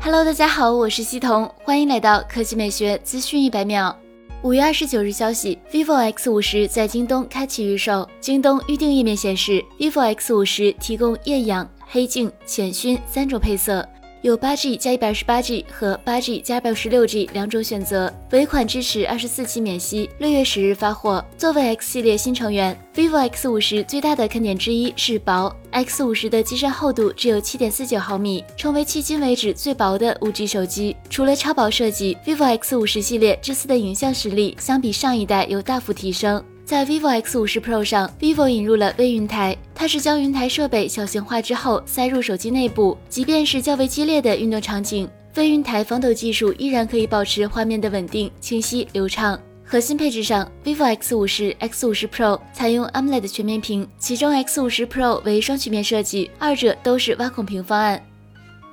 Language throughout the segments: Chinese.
Hello，大家好，我是西彤，欢迎来到科技美学资讯一百秒。五月二十九日消息，vivo X 五十在京东开启预售。京东预定页面显示，vivo X 五十提供艳阳、黑镜、浅熏三种配色。有八 G 加一百二十八 G 和八 G 加二百五十六 G 两种选择，尾款支持二十四期免息，六月十日发货。作为 X 系列新成员，vivo X 五十最大的看点之一是薄。X 五十的机身厚度只有七点四九毫米，成为迄今为止最薄的五 G 手机。除了超薄设计，vivo X 五十系列这次的影像实力相比上一代有大幅提升。在 vivo X 五十 Pro 上，vivo 引入了微云台，它是将云台设备小型化之后塞入手机内部，即便是较为激烈的运动场景，微云台防抖技术依然可以保持画面的稳定、清晰、流畅。核心配置上，vivo X 五十、X 五十 Pro 采用 AMOLED 全面屏，其中 X 五十 Pro 为双曲面设计，二者都是挖孔屏方案。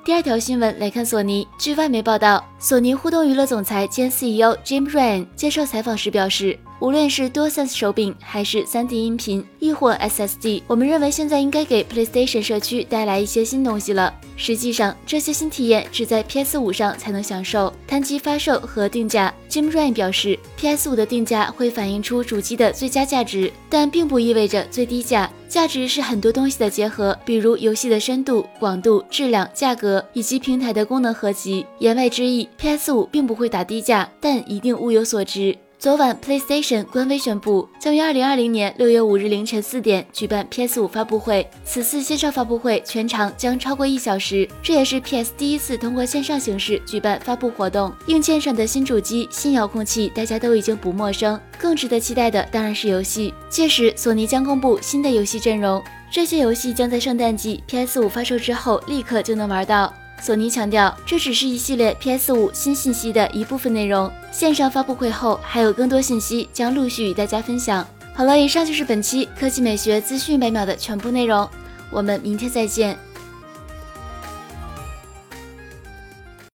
第二条新闻来看，索尼。据外媒报道，索尼互动娱乐总裁兼 CEO Jim Ryan 接受采访时表示。无论是多 sense 手柄，还是 3D 音频，亦或 SSD，我们认为现在应该给 PlayStation 社区带来一些新东西了。实际上，这些新体验只在 PS5 上才能享受。谈及发售和定价，Jim Ryan 表示，PS5 的定价会反映出主机的最佳价值，但并不意味着最低价。价值是很多东西的结合，比如游戏的深度、广度、质量、价格以及平台的功能合集。言外之意，PS5 并不会打低价，但一定物有所值。昨晚，PlayStation 官微宣布，将于二零二零年六月五日凌晨四点举办 PS 五发布会。此次线上发布会全长将超过一小时，这也是 PS 第一次通过线上形式举办发布活动。硬件上的新主机、新遥控器，大家都已经不陌生。更值得期待的当然是游戏，届时索尼将公布新的游戏阵容，这些游戏将在圣诞季 PS 五发售之后立刻就能玩到。索尼强调，这只是一系列 PS5 新信息的一部分内容。线上发布会后，还有更多信息将陆续与大家分享。好了，以上就是本期科技美学资讯百秒的全部内容，我们明天再见。